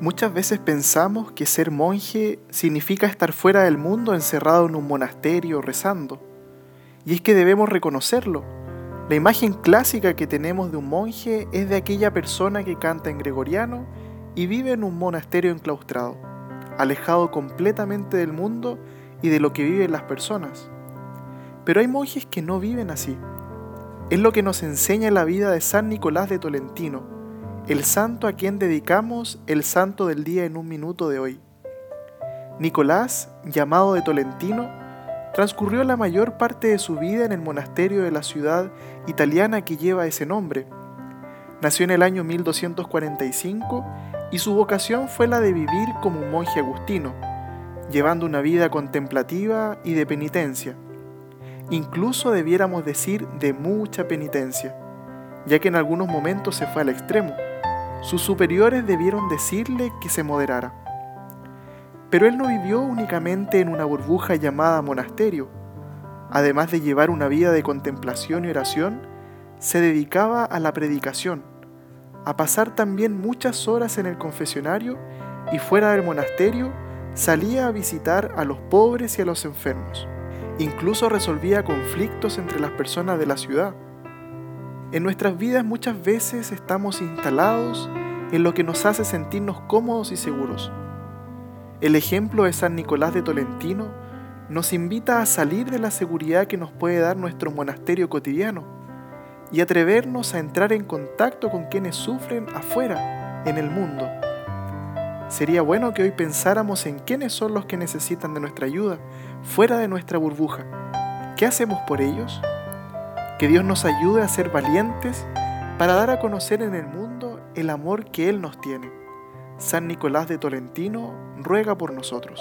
Muchas veces pensamos que ser monje significa estar fuera del mundo encerrado en un monasterio rezando. Y es que debemos reconocerlo. La imagen clásica que tenemos de un monje es de aquella persona que canta en gregoriano y vive en un monasterio enclaustrado, alejado completamente del mundo y de lo que viven las personas. Pero hay monjes que no viven así. Es lo que nos enseña la vida de San Nicolás de Tolentino, el santo a quien dedicamos el santo del día en un minuto de hoy. Nicolás, llamado de Tolentino, transcurrió la mayor parte de su vida en el monasterio de la ciudad italiana que lleva ese nombre. Nació en el año 1245 y su vocación fue la de vivir como un monje agustino, llevando una vida contemplativa y de penitencia. Incluso debiéramos decir de mucha penitencia, ya que en algunos momentos se fue al extremo sus superiores debieron decirle que se moderara. Pero él no vivió únicamente en una burbuja llamada monasterio. Además de llevar una vida de contemplación y oración, se dedicaba a la predicación, a pasar también muchas horas en el confesionario y fuera del monasterio salía a visitar a los pobres y a los enfermos. Incluso resolvía conflictos entre las personas de la ciudad en nuestras vidas muchas veces estamos instalados en lo que nos hace sentirnos cómodos y seguros. El ejemplo de San Nicolás de Tolentino nos invita a salir de la seguridad que nos puede dar nuestro monasterio cotidiano y atrevernos a entrar en contacto con quienes sufren afuera, en el mundo. Sería bueno que hoy pensáramos en quiénes son los que necesitan de nuestra ayuda, fuera de nuestra burbuja. ¿Qué hacemos por ellos? Que Dios nos ayude a ser valientes para dar a conocer en el mundo el amor que Él nos tiene. San Nicolás de Tolentino ruega por nosotros.